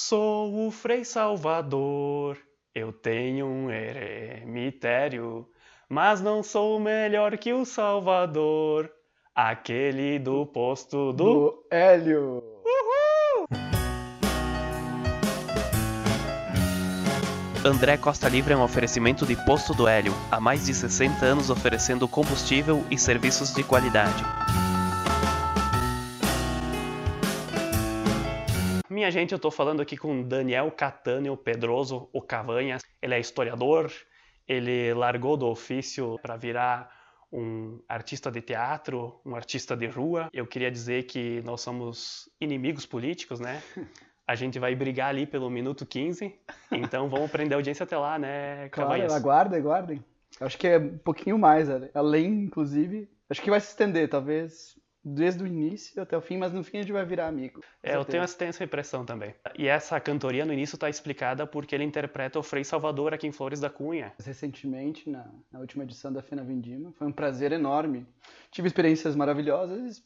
Sou o Frei Salvador, eu tenho um eremitério, mas não sou melhor que o Salvador, aquele do posto do. Do Hélio. André Costa Livre é um oferecimento de Posto do Hélio, há mais de 60 anos oferecendo combustível e serviços de qualidade. Minha gente, eu tô falando aqui com Daniel Catâneo Pedroso, o Cavanhas. Ele é historiador, ele largou do ofício para virar um artista de teatro, um artista de rua. Eu queria dizer que nós somos inimigos políticos, né? A gente vai brigar ali pelo minuto 15, então vamos prender a audiência até lá, né, Cavanhas? Claro, aguardem, aguardem. Acho que é um pouquinho mais, além, inclusive. Acho que vai se estender, talvez desde o início até o fim, mas no fim a gente vai virar amigo. É, eu tenho, tenho essa impressão também. E essa cantoria no início está explicada porque ele interpreta o Frei Salvador aqui em Flores da Cunha. Recentemente, na, na última edição da Fena Vindima, foi um prazer enorme. Tive experiências maravilhosas,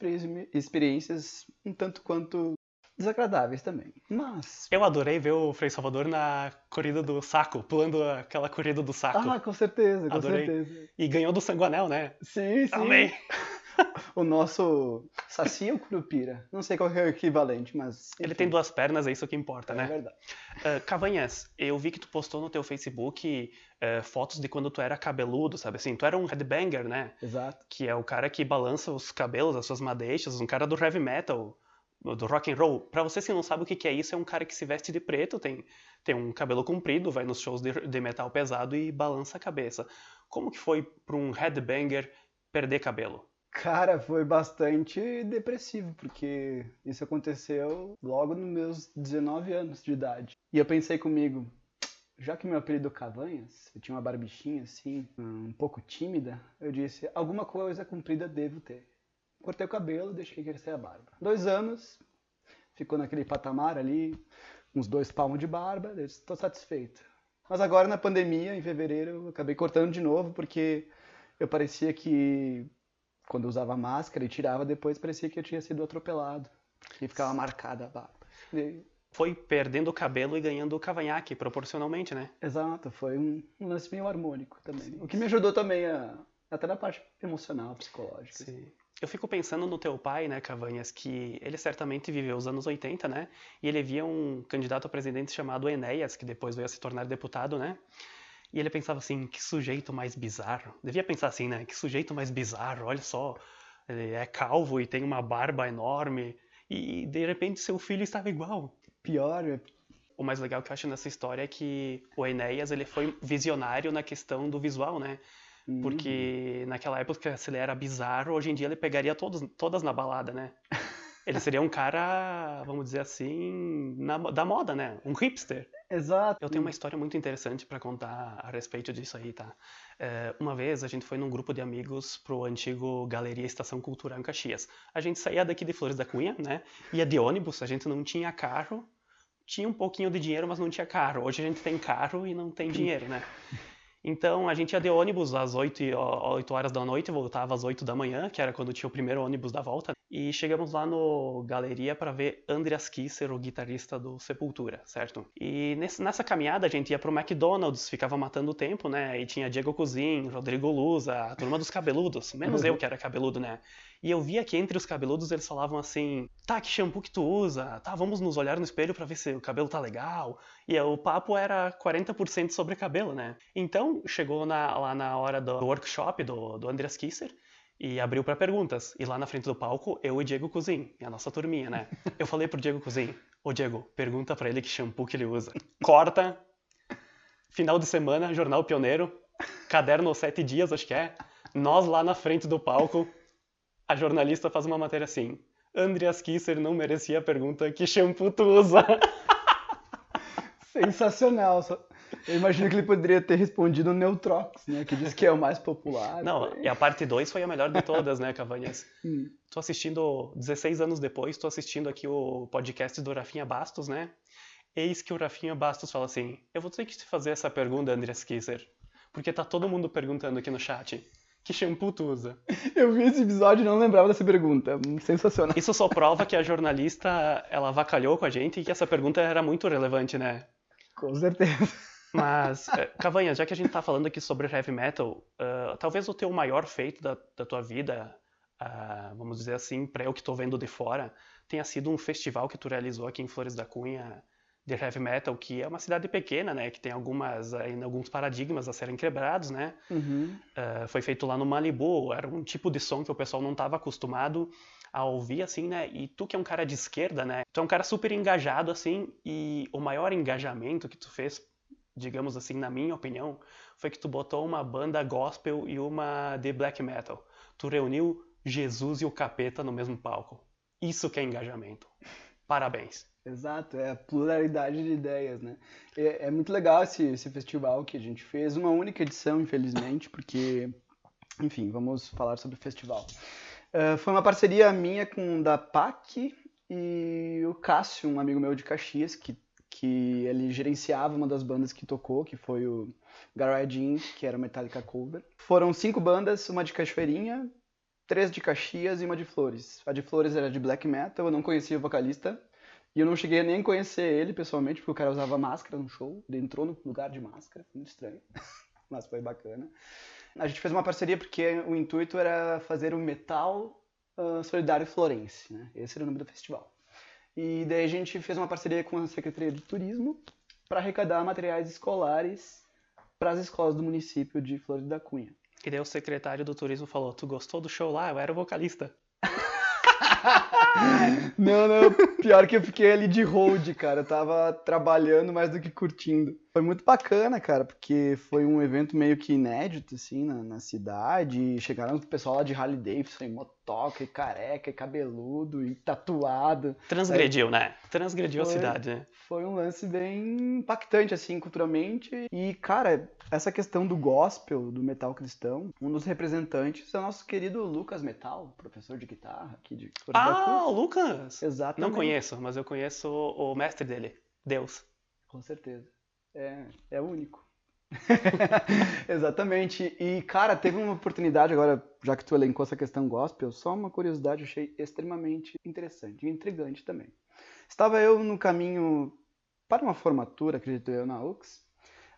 experiências um tanto quanto desagradáveis também. Mas. Eu adorei ver o Frei Salvador na corrida do saco, pulando aquela corrida do saco. Ah, com certeza, com adorei. certeza. E ganhou do Sanguanel, né? Sim, sim. Amei. o nosso Saci ou Curupira? Não sei qual é o equivalente, mas. Enfim. Ele tem duas pernas, é isso que importa, é né? É verdade. Uh, Cavanhas, eu vi que tu postou no teu Facebook uh, fotos de quando tu era cabeludo, sabe assim? Tu era um headbanger, né? Exato. Que é o cara que balança os cabelos, as suas madeixas, um cara do heavy metal do rock and roll. Para você que não sabe o que é isso, é um cara que se veste de preto, tem, tem um cabelo comprido, vai nos shows de, de metal pesado e balança a cabeça. Como que foi para um headbanger perder cabelo? Cara, foi bastante depressivo, porque isso aconteceu logo nos meus 19 anos de idade. E eu pensei comigo, já que meu apelido Cavanhas, eu tinha uma barbichinha assim, um pouco tímida, eu disse, alguma coisa comprida devo ter. Cortei o cabelo, deixei crescer a barba. Dois anos, ficou naquele patamar ali, uns dois palmos de barba, eu estou satisfeito. Mas agora na pandemia, em fevereiro, eu acabei cortando de novo, porque eu parecia que quando eu usava máscara e tirava depois, parecia que eu tinha sido atropelado. E ficava marcada a barba. E... Foi perdendo o cabelo e ganhando o cavanhaque, proporcionalmente, né? Exato, foi um, um lance meio harmônico também. Sim. O que me ajudou também a, até na parte emocional, psicológica. Sim. Eu fico pensando no teu pai, né, Cavanhas, que ele certamente viveu os anos 80, né? E ele via um candidato a presidente chamado Enéas, que depois veio a se tornar deputado, né? E ele pensava assim, que sujeito mais bizarro. Devia pensar assim, né? Que sujeito mais bizarro, olha só. Ele é calvo e tem uma barba enorme. E de repente seu filho estava igual. Pior. O mais legal que eu acho nessa história é que o Enéas ele foi visionário na questão do visual, né? Porque uhum. naquela época, se ele era bizarro, hoje em dia ele pegaria todos, todas na balada, né? Ele seria um cara, vamos dizer assim, na, da moda, né? Um hipster. Exato. Eu tenho uma história muito interessante para contar a respeito disso aí, tá? É, uma vez a gente foi num grupo de amigos pro antigo Galeria Estação Cultural em Caxias. A gente saía daqui de Flores da Cunha, né? Ia de ônibus, a gente não tinha carro. Tinha um pouquinho de dinheiro, mas não tinha carro. Hoje a gente tem carro e não tem dinheiro, né? Então a gente ia de ônibus às 8, 8 horas da noite, voltava às 8 da manhã, que era quando tinha o primeiro ônibus da volta. E chegamos lá no Galeria para ver Andreas Kisser, o guitarrista do Sepultura, certo? E nesse, nessa caminhada a gente ia pro McDonald's, ficava matando o tempo, né? E tinha Diego Cozin, Rodrigo Luza, a turma dos cabeludos, menos eu que era cabeludo, né? E eu via que entre os cabeludos eles falavam assim: tá, que shampoo que tu usa? Tá, vamos nos olhar no espelho para ver se o cabelo tá legal. E o papo era 40% sobre cabelo, né? Então chegou na, lá na hora do workshop do, do Andreas Kisser e abriu para perguntas. E lá na frente do palco, eu e Diego Cozin, a nossa turminha, né? Eu falei pro Diego Cozin, ô Diego, pergunta para ele que shampoo que ele usa. Corta, final de semana, Jornal Pioneiro, caderno sete dias, acho que é. Nós lá na frente do palco, a jornalista faz uma matéria assim, Andreas Kisser não merecia a pergunta que shampoo tu usa. Sensacional. Eu imagino que ele poderia ter respondido Neutrox, né? Que diz que é o mais popular. Não, e a parte 2 foi a melhor de todas, né, Cavanhas? Hum. Tô assistindo, 16 anos depois, tô assistindo aqui o podcast do Rafinha Bastos, né? Eis que o Rafinha Bastos fala assim: Eu vou ter que te fazer essa pergunta, André Kisser, porque tá todo mundo perguntando aqui no chat. Que shampoo tu usa? Eu vi esse episódio e não lembrava dessa pergunta. Sensacional. Isso só prova que a jornalista, ela avacalhou com a gente e que essa pergunta era muito relevante, né? Com certeza. Mas, eh, Cavanha, já que a gente tá falando aqui sobre heavy metal, uh, talvez o teu maior feito da, da tua vida, uh, vamos dizer assim, para eu que tô vendo de fora, tenha sido um festival que tu realizou aqui em Flores da Cunha, de heavy metal, que é uma cidade pequena, né? Que tem algumas, ainda alguns paradigmas a serem quebrados, né? Uhum. Uh, foi feito lá no Malibu, era um tipo de som que o pessoal não estava acostumado a ouvir, assim, né? E tu que é um cara de esquerda, né? Tu é um cara super engajado, assim, e o maior engajamento que tu fez, digamos assim, na minha opinião, foi que tu botou uma banda gospel e uma de black metal. Tu reuniu Jesus e o capeta no mesmo palco. Isso que é engajamento. Parabéns. Exato, é a pluralidade de ideias, né? É, é, muito legal esse, esse festival que a gente fez, uma única edição, infelizmente, porque, enfim, vamos falar sobre o festival. Uh, foi uma parceria minha com da PAC e o Cássio, um amigo meu de Caxias, que, que ele gerenciava uma das bandas que tocou, que foi o Garage que era Metallica Cover. Foram cinco bandas, uma de Cachoeirinha, três de Caxias e uma de Flores. A de Flores era de black metal, eu não conhecia o vocalista, e eu não cheguei nem a conhecer ele pessoalmente, porque o cara usava máscara no show. Ele entrou no lugar de máscara, muito estranho. Mas foi bacana. A gente fez uma parceria porque o intuito era fazer o Metal uh, Solidário Florense, né? Esse era o nome do festival. E daí a gente fez uma parceria com a Secretaria de Turismo para arrecadar materiais escolares para as escolas do município de Flores da Cunha. E daí o secretário do turismo falou: Tu gostou do show lá? Eu era o vocalista. não, não, pior que eu fiquei ali de hold, cara. Eu tava trabalhando mais do que curtindo. Foi muito bacana, cara, porque foi um evento meio que inédito, assim, na, na cidade. Chegaram o pessoal lá de Harley Davidson, motoca, e careca, e cabeludo, e tatuado. Transgrediu, Aí, né? Transgrediu foi, a cidade, né? Foi um lance bem impactante, assim, culturalmente. E, cara, essa questão do gospel, do metal cristão, um dos representantes é o nosso querido Lucas Metal, professor de guitarra aqui de Ah, o Lucas! Exatamente. Não conheço, mas eu conheço o mestre dele, Deus. Com certeza. É, é único. Exatamente. E, cara, teve uma oportunidade agora, já que tu elencou essa questão gospel, só uma curiosidade, eu achei extremamente interessante e intrigante também. Estava eu no caminho para uma formatura, acredito eu, na UX,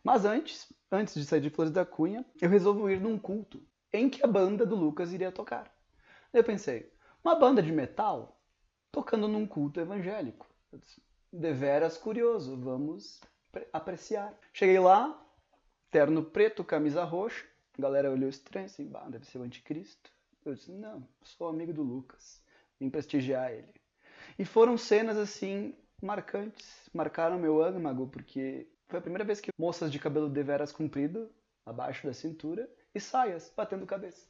mas antes, antes de sair de Flores da Cunha, eu resolvi ir num culto em que a banda do Lucas iria tocar. Eu pensei, uma banda de metal tocando num culto evangélico. Deveras curioso, vamos apreciar. Cheguei lá, terno preto, camisa roxa. A galera olhou estranho, assim, bah, deve ser o anticristo. Eu disse, não, sou amigo do Lucas. Vim prestigiar ele. E foram cenas, assim, marcantes. Marcaram meu âmago, porque foi a primeira vez que moças de cabelo deveras comprido, abaixo da cintura, e saias batendo cabeça.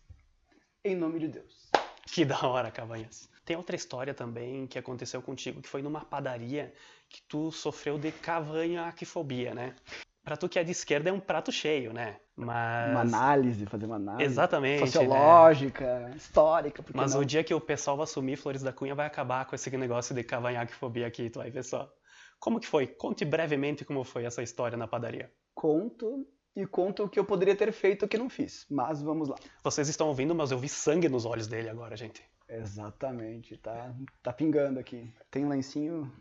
Em nome de Deus. Que da hora, Cavanhas. Tem outra história também que aconteceu contigo, que foi numa padaria que tu sofreu de cavanhaquifobia, né? Pra tu que é de esquerda é um prato cheio, né? Mas... Uma análise, fazer uma análise. Exatamente. Né? Sociológica, né? histórica. Mas não? o dia que o pessoal vai assumir Flores da Cunha vai acabar com esse negócio de cavanhaquifobia aqui, tu vai ver só. Como que foi? Conte brevemente como foi essa história na padaria. Conto e conto o que eu poderia ter feito que não fiz. Mas vamos lá. Vocês estão ouvindo, mas eu vi sangue nos olhos dele agora, gente. Exatamente, tá, tá pingando aqui. Tem um lencinho.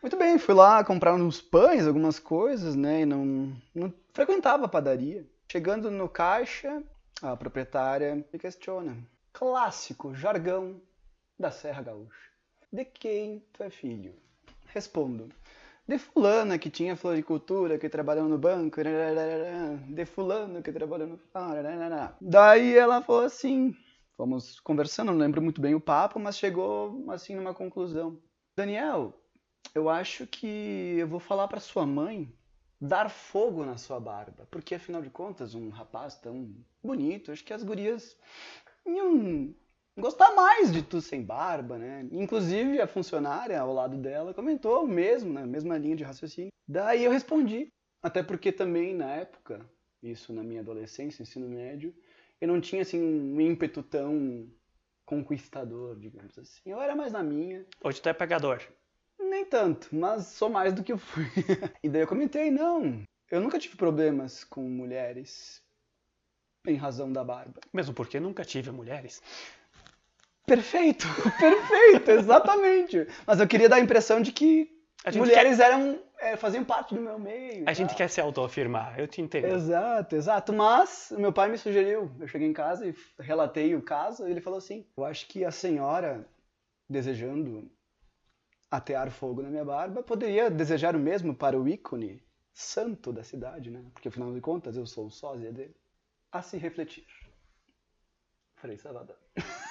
Muito bem, fui lá comprar uns pães, algumas coisas, né? E não, não frequentava a padaria. Chegando no caixa, a proprietária me questiona. Clássico jargão da Serra Gaúcha. De quem tu é filho? Respondo de fulana que tinha floricultura, que trabalhou no banco, de fulano que trabalhou no... Daí ela falou assim, fomos conversando, não lembro muito bem o papo, mas chegou assim numa conclusão. Daniel, eu acho que eu vou falar para sua mãe dar fogo na sua barba, porque afinal de contas, um rapaz tão bonito, acho que as gurias iam gostar mais de tu sem barba, né? Inclusive a funcionária ao lado dela comentou o mesmo, na né? mesma linha de raciocínio. Daí eu respondi, até porque também na época, isso na minha adolescência, ensino médio, eu não tinha assim um ímpeto tão conquistador, digamos assim. Eu era mais na minha. Hoje tu é pegador. Nem tanto, mas sou mais do que eu fui. e daí eu comentei, não, eu nunca tive problemas com mulheres. em razão da barba. Mesmo porque nunca tive mulheres. Perfeito, perfeito, exatamente. Mas eu queria dar a impressão de que mulheres quer... eram é, faziam parte do meu meio. A gente quer se autoafirmar, eu te entendo. Exato, exato. Mas meu pai me sugeriu, eu cheguei em casa e relatei o caso, e ele falou assim: Eu acho que a senhora, desejando atear fogo na minha barba, poderia desejar o mesmo para o ícone santo da cidade, né? Porque afinal de contas eu sou o sósia dele. A se refletir. Frei Salvador.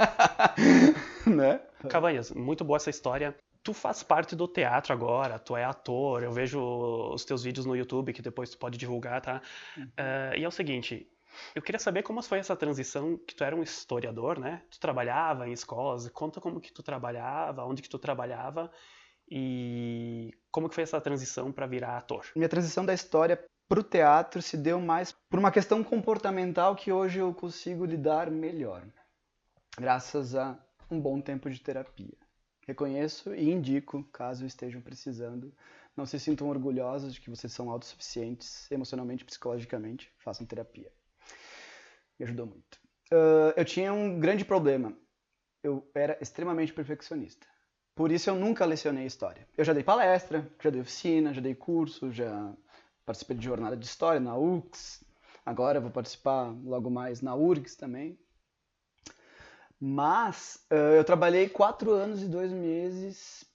né? Cavanhas, muito boa essa história. Tu faz parte do teatro agora, tu é ator, eu vejo os teus vídeos no YouTube que depois tu pode divulgar, tá? Uhum. Uh, e é o seguinte, eu queria saber como foi essa transição, que tu era um historiador, né? Tu trabalhava em escolas, conta como que tu trabalhava, onde que tu trabalhava e como que foi essa transição para virar ator. Minha transição da história para o teatro se deu mais por uma questão comportamental que hoje eu consigo lidar melhor graças a um bom tempo de terapia. Reconheço e indico, caso estejam precisando. Não se sintam orgulhosos de que vocês são autossuficientes emocionalmente, psicologicamente. Façam terapia. Me ajudou muito. Uh, eu tinha um grande problema. Eu era extremamente perfeccionista. Por isso eu nunca lecionei história. Eu já dei palestra, já dei oficina, já dei curso, já participei de jornada de história na UX. Agora vou participar logo mais na URGS também. Mas uh, eu trabalhei quatro anos e dois meses,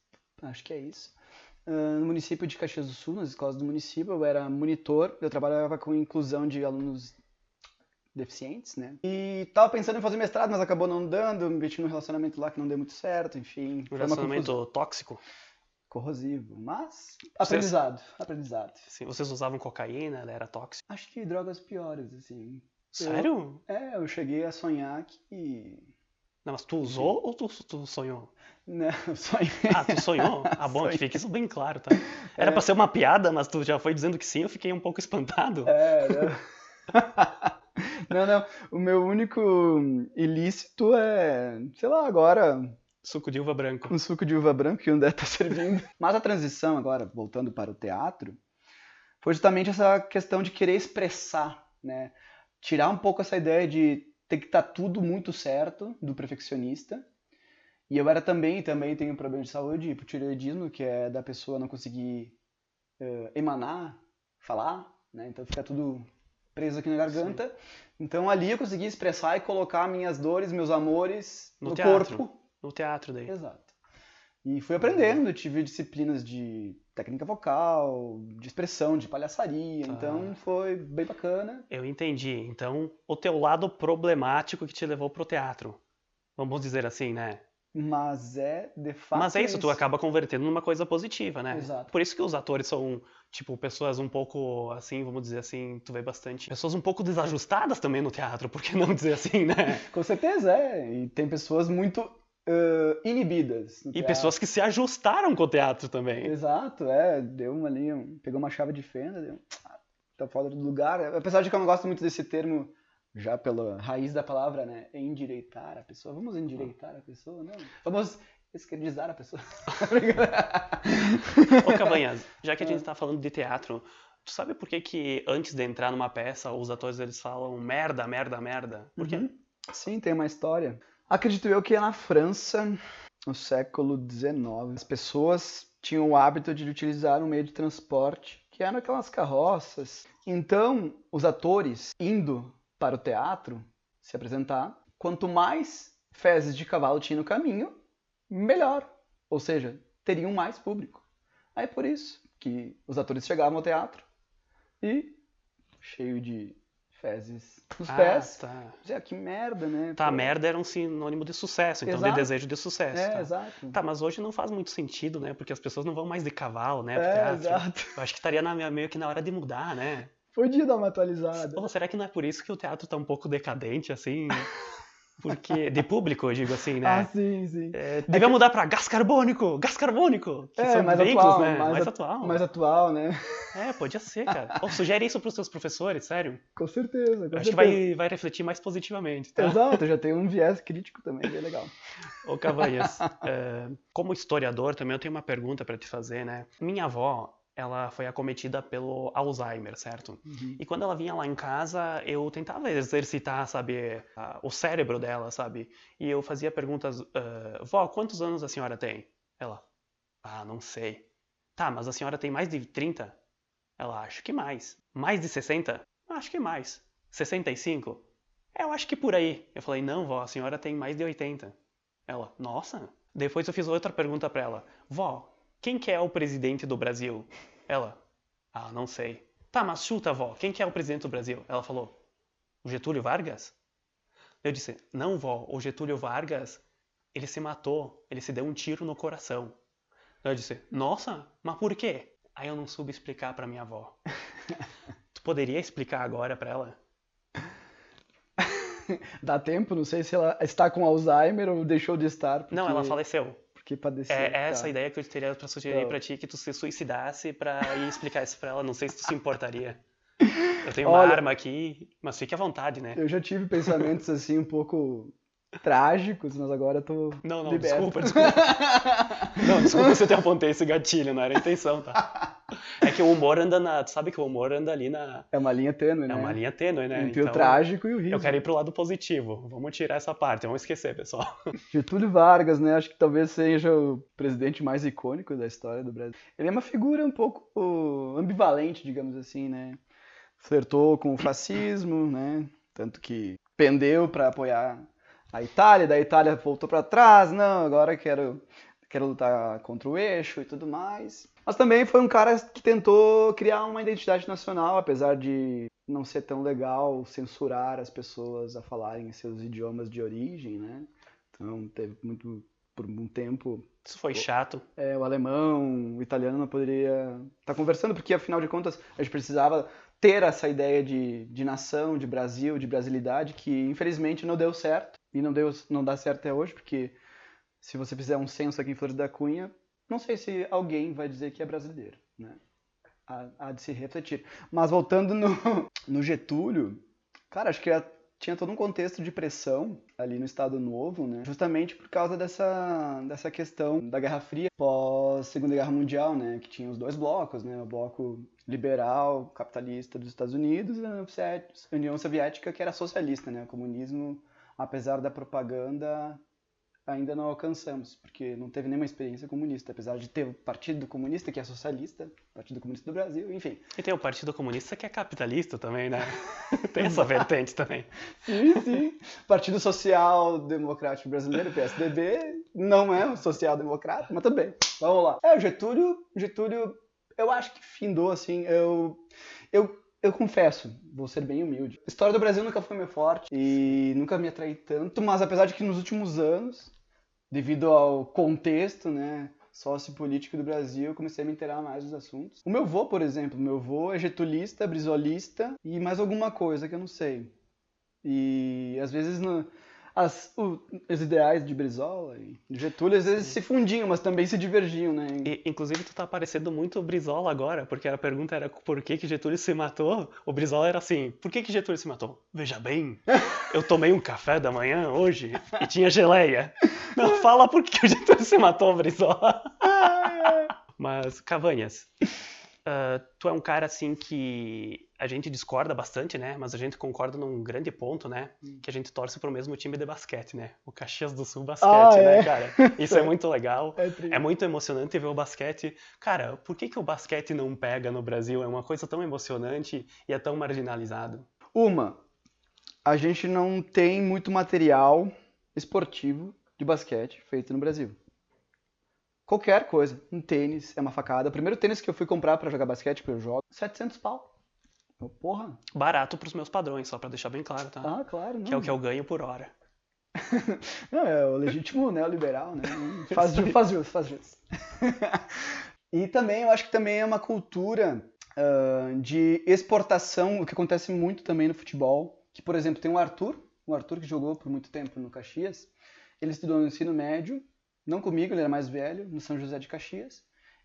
acho que é isso, uh, no município de Caxias do Sul, nas escolas do município. Eu era monitor, eu trabalhava com inclusão de alunos deficientes, né? E tava pensando em fazer mestrado, mas acabou não dando, me meti num relacionamento lá que não deu muito certo, enfim. Um relacionamento tóxico? Corrosivo, mas aprendizado, vocês... aprendizado. Sim, vocês usavam cocaína, ela era tóxica? Acho que drogas piores, assim. Sério? Eu, é, eu cheguei a sonhar que não, mas tu usou ou tu, tu, sonhou? Não, sonhei. Ah, tu sonhou? Ah, bom, que fique isso bem claro, tá? Era é. pra ser uma piada, mas tu já foi dizendo que sim, eu fiquei um pouco espantado. É, não. não, não. O meu único ilícito é, sei lá, agora. Suco de uva branco. Um suco de uva branco que o André tá servindo. mas a transição, agora, voltando para o teatro, foi justamente essa questão de querer expressar, né? Tirar um pouco essa ideia de tem que estar tá tudo muito certo do perfeccionista. E eu era também, também tenho um problema de saúde, hipotireoidismo, que é da pessoa não conseguir uh, emanar, falar, né? Então fica tudo preso aqui na garganta. Sim. Então ali eu consegui expressar e colocar minhas dores, meus amores no, no teatro, corpo. No teatro daí. Exato. E fui aprendendo, tive disciplinas de técnica vocal, de expressão, de palhaçaria, então foi bem bacana. Eu entendi. Então, o teu lado problemático que te levou pro teatro. Vamos dizer assim, né? Mas é, de fato. Mas é isso, isso, tu acaba convertendo numa coisa positiva, né? Exato. Por isso que os atores são, tipo, pessoas um pouco, assim, vamos dizer assim, tu vê bastante. Pessoas um pouco desajustadas também no teatro, por que não dizer assim, né? Com certeza, é. E tem pessoas muito uh, inibidas. E pessoas que se ajustaram com o teatro também. Exato, é. Deu uma ali, um, pegou uma chave de fenda, deu, tá fora do lugar. Apesar de que eu não gosto muito desse termo, já pela raiz da palavra, né? Endireitar a pessoa. Vamos endireitar a pessoa? Não. Vamos esquerdizar a pessoa. Ô Cabanhas, já que a gente está falando de teatro, tu sabe por que que antes de entrar numa peça, os atores eles falam merda, merda, merda? Por quê? Uhum. Sim, tem uma história. Acredito eu que na França, no século XIX, as pessoas tinham o hábito de utilizar um meio de transporte que eram aquelas carroças. Então, os atores indo para o teatro se apresentar, quanto mais fezes de cavalo tinha no caminho, melhor. Ou seja, teriam mais público. Aí é por isso que os atores chegavam ao teatro e cheio de fezes nos ah, pés. Tá. Dizia, que merda, né? Tá, Pô. merda era um sinônimo de sucesso, então exato. de desejo de sucesso. É, tá. exato. Tá, mas hoje não faz muito sentido, né? Porque as pessoas não vão mais de cavalo, né? É, exato. Eu acho que estaria na, meio que na hora de mudar, né? Podia dar uma atualizada. Ou será que não é por isso que o teatro tá um pouco decadente, assim? Porque, de público, eu digo assim, né? Ah, sim, sim. É, devia é mudar para gás carbônico, gás carbônico, que é, são mais veículos, atual, né? Mais, mais atual. Mais atual, né? É, podia ser, cara. Ou sugere isso para os seus professores, sério. Com certeza, com Acho certeza. que vai, vai refletir mais positivamente, tá? Exato, já tem um viés crítico também, bem legal. Ô, Cavanhas, é, como historiador também eu tenho uma pergunta para te fazer, né? Minha avó, ela foi acometida pelo Alzheimer, certo? Uhum. E quando ela vinha lá em casa, eu tentava exercitar, sabe, a- o cérebro dela, sabe? E eu fazia perguntas, ah, vó, quantos anos a senhora tem? Ela, ah, não sei. Tá, mas a senhora tem mais de 30? Ela, acho que mais. Mais de 60? Acho que mais. 65? É, eu acho que por aí. Eu falei, não, vó, a senhora tem mais de 80. Ela, nossa. Depois eu fiz outra pergunta pra ela. Vó, quem que é o presidente do Brasil? Ela, ah, não sei. Tá, mas chuta, vó, quem que é o presidente do Brasil? Ela falou, o Getúlio Vargas? Eu disse, não, vó, o Getúlio Vargas, ele se matou, ele se deu um tiro no coração. Eu disse, nossa, mas por quê? Aí eu não soube explicar pra minha avó. tu poderia explicar agora pra ela? Dá tempo, não sei se ela está com Alzheimer ou deixou de estar. Porque, Não, ela faleceu. Porque padeceu. É, é tá. essa a ideia que eu teria pra sugerir Então. pra ti, que tu se suicidasse pra ir explicar isso pra ela. Não sei se tu se importaria. Eu tenho Olha- uma arma aqui, mas fique à vontade, né? Eu já tive pensamentos assim um pouco trágicos, mas agora eu tô Não, não, liberto. desculpa, desculpa. Não, desculpa se eu te apontei esse gatilho, não era a intenção, tá? É que o humor anda na. Tu sabe que o humor anda ali na. É uma linha tênue, É né? uma linha tênue, né? Entre o Então, trágico e o riso. Eu quero ir pro lado positivo. Vamos tirar essa parte, vamos esquecer, pessoal. Getúlio Vargas, né? Acho que talvez seja o presidente mais icônico da história do Brasil. Ele é uma figura um pouco ambivalente, digamos assim, né? Flertou com o fascismo, né? Tanto que pendeu para apoiar a Itália, da Itália voltou para trás, não, agora quero quero lutar contra o eixo e tudo mais. Mas também foi um cara que tentou criar uma identidade nacional, apesar de não ser tão legal censurar as pessoas a falarem seus idiomas de origem, né? Então teve muito por um tempo Isso foi chato. é, o alemão, o italiano não poderia estar conversando, porque afinal de contas a gente precisava ter essa ideia de, de nação, de Brasil, de brasilidade, que infelizmente não deu certo e não, deu, não dá certo até hoje, porque se você fizer um censo aqui em Flores da Cunha, não sei se alguém vai dizer que é brasileiro, né? Há, há de se refletir. Mas voltando no, no Getúlio, cara, acho que a- tinha todo um contexto de pressão ali no Estado Novo, né? Justamente por causa dessa, dessa questão da Guerra Fria pós Segunda Guerra Mundial, né? Que tinha os dois blocos, né? O bloco liberal, capitalista dos Estados Unidos e a União Soviética, que era socialista, né? O comunismo, apesar da propaganda, ainda não alcançamos, porque não teve nenhuma experiência comunista, apesar de ter o Partido Comunista, que é socialista, Partido Comunista do Brasil, enfim. E tem o Partido Comunista que é capitalista também, né? Tem essa vertente também. Sim, sim. Partido Social Democrático Brasileiro, PSDB, não é um social democrata, mas também. Vamos lá. É, o Getúlio, Getúlio, eu acho que findou assim, eu eu eu confesso, vou ser bem humilde. A história do Brasil nunca foi meu forte e nunca me atraí tanto, mas apesar de que nos últimos anos, devido ao contexto, né, sociopolítico do Brasil, eu comecei a me inteirar mais dos assuntos. O meu avô, por exemplo, meu avô é getulista, brisolista e mais alguma coisa que eu não sei. E às vezes no- as- o- os ideais de Brizola e de Getúlio às vezes se fundiam, mas também se divergiam, né? E, inclusive, tu tá parecendo muito o Brizola agora, porque a pergunta era por que, que Getúlio se matou. O Brizola era assim, por que, que Getúlio se matou? Veja bem, eu tomei um café da manhã hoje e tinha geleia. Não, fala por que que o Getúlio se matou, Brizola. Mas, Cavanhas, ah, tu é um cara assim que a gente discorda bastante, né? Mas a gente concorda num grande ponto, né? Que a gente torce pro mesmo time de basquete, né? O Caxias do Sul Basquete, Ah, né, é? cara? Isso é muito legal. É É muito emocionante ver o basquete. Cara, por que, que o basquete não pega no Brasil? É uma coisa tão emocionante e é tão marginalizado. Uma, a gente não tem muito material esportivo de basquete feito no Brasil. Qualquer coisa, um tênis é uma facada. O primeiro tênis que eu fui comprar pra jogar basquete, que eu jogo, 700 pau. Eu, Porra. Barato pros meus padrões, só pra deixar bem claro, tá? Ah, claro, não. Que é o que eu ganho por hora. Não, é o legítimo neoliberal, né? Faz jus, faz jus, faz jus. e também, eu acho que também é uma cultura ah, de exportação, o que acontece muito também no futebol. Que, por exemplo, tem o Arthur, o Arthur que jogou por muito tempo no Caxias. Ele estudou no ensino médio, não comigo, ele era mais velho, no São José de Caxias.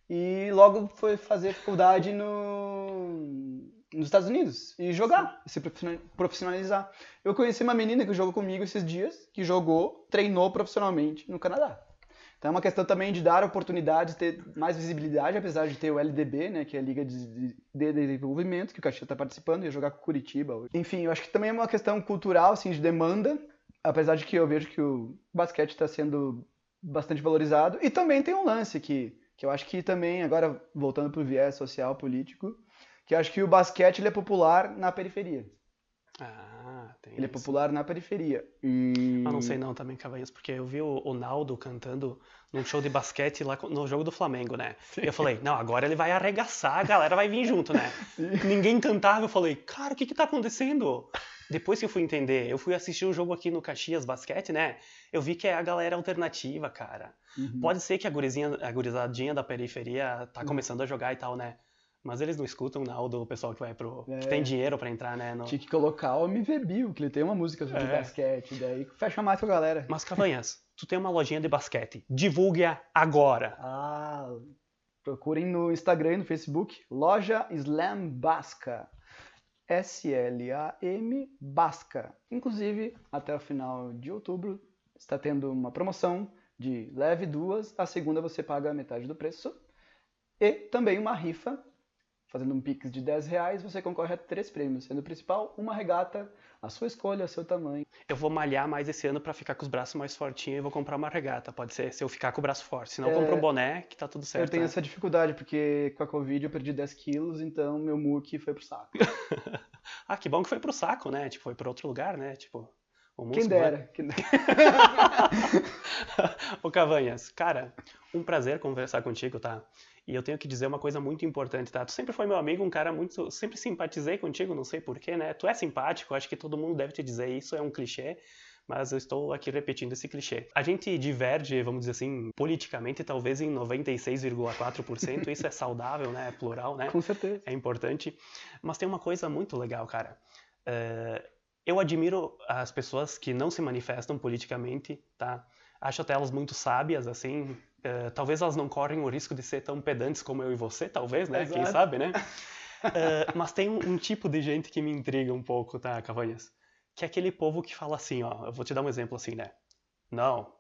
E logo foi fazer faculdade no, nos Estados Unidos e jogar, se profissional- profissionalizar. Eu conheci uma menina que jogou comigo esses dias, que jogou, treinou profissionalmente no Canadá. Então é uma questão também de dar oportunidades, ter mais visibilidade, apesar de ter o LDB, né, que é a Liga de, de Desenvolvimento, que o Caxias está participando, ia jogar com o Curitiba. Hoje. Enfim, eu acho que também é uma questão cultural, assim, de demanda, apesar de que eu vejo que o basquete está sendo bastante valorizado. E também tem um lance que, que eu acho que também, agora voltando para o viés social, político, que eu acho que o basquete ele é popular na periferia. Ah, tem Ele é isso. popular na periferia. E... Ah, não sei não também, Cavanhas, porque eu vi o, o Naldo cantando num show de basquete lá no jogo do Flamengo, né? E eu falei, não, agora ele vai arregaçar, a galera vai vir junto, né? Ninguém cantava, eu falei, cara, o que que tá acontecendo? Depois que eu fui entender, eu fui assistir um jogo aqui no Caxias Basquete, né? Eu vi que é a galera alternativa, cara. Uhum. Pode ser que a, gurizinha, a gurizadinha da periferia tá começando a jogar e tal, né? Mas eles não escutam o Naldo, o pessoal que vai pro. que É. tem dinheiro pra entrar, né? no- Tinha que colocar o MV Bill, que ele tem uma música sobre É. basquete, daí fecha mais com a galera. Mas, Cavanhas, tu tem uma lojinha de basquete. Divulgue-a agora. Ah, procurem no Instagram e no Facebook, loja Slam Basca. S-L-A-M Basca. Inclusive, até o final de outubro, está tendo uma promoção de leve duas, a segunda você paga metade do preço. E também uma rifa, fazendo um pix de 10 reais, você concorre a três prêmios, sendo o principal uma regata, a sua escolha, o seu tamanho. Eu vou malhar mais esse ano pra ficar com os braços mais fortinhos e vou comprar uma regata. Pode ser se eu ficar com o braço forte. Senão eu É, compro um boné que tá tudo Eu certo. tenho né? essa dificuldade, porque com a Covid eu perdi 10 quilos, então meu muque foi pro saco. Ah, que bom que foi pro saco, né? Tipo, foi pra outro lugar, né? Tipo, o Quem né? dera. Quem dera. Ô Cavanhas, cara, um prazer conversar contigo, tá? E eu tenho que dizer uma coisa muito importante, tá? Tu sempre foi meu amigo, um cara muito. Sempre simpatizei contigo, não sei porquê, né? Tu é simpático, acho que todo mundo deve te dizer isso, é um clichê. Mas eu estou aqui repetindo esse clichê. A gente diverge, vamos dizer assim, politicamente, talvez em 96,4%. Isso é saudável, né? É plural, né? Com certeza. é importante. Mas tem uma coisa muito legal, cara. É, eu admiro as pessoas que não se manifestam politicamente, tá? Acho até elas muito sábias, assim. É, talvez elas não correm o risco de ser tão pedantes como eu e você, talvez, né? Quem Exato. sabe, né? É, mas tem um, um tipo de gente que me intriga um pouco, tá, Cavanhas? Que é aquele povo que fala assim, ó. Eu vou te dar um exemplo assim, né? Não,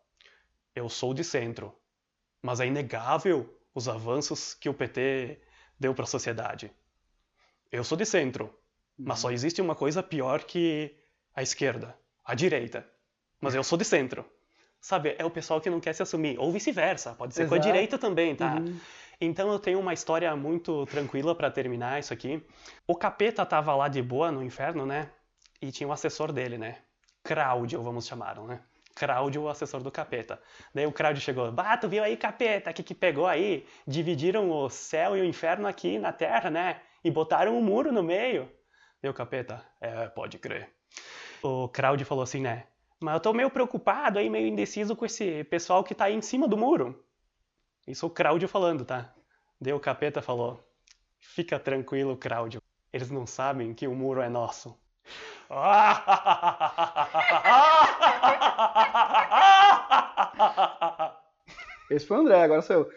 eu sou de centro, mas é inegável os avanços que o PT deu para a sociedade. Eu sou de centro, mas só existe uma coisa pior que a esquerda, a direita. Mas eu sou de centro. Sabe, é o pessoal que não quer se assumir. Ou vice-versa, pode ser com a Exato. direita também, tá? Uhum. Então eu tenho uma história muito tranquila para terminar isso aqui. O capeta tava lá de boa no inferno, né? E tinha o assessor dele, né? Cláudio, vamos chamar, né? Cláudio, o assessor do capeta. Daí o Cláudio chegou, bah, tu viu aí, capeta, o que que pegou aí? Dividiram o céu e o inferno aqui na terra, né? E botaram um muro no meio. O capeta, é, pode crer. O Cláudio falou assim, né? Mas eu tô meio preocupado aí, meio indeciso com esse pessoal que tá aí em cima do muro. Isso o Cláudio falando, tá? O capeta falou: Fica tranquilo, Cláudio. Eles não sabem que o muro é nosso. Esse foi o André, agora sou eu.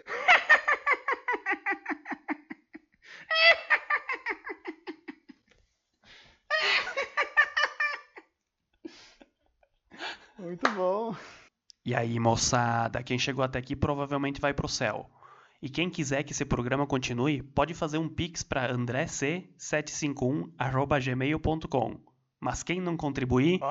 Muito bom. E aí, moçada, quem chegou até aqui provavelmente vai pro céu. E quem quiser que esse programa continue, pode fazer um pix para andrec751@gmail.com. Mas quem não contribuir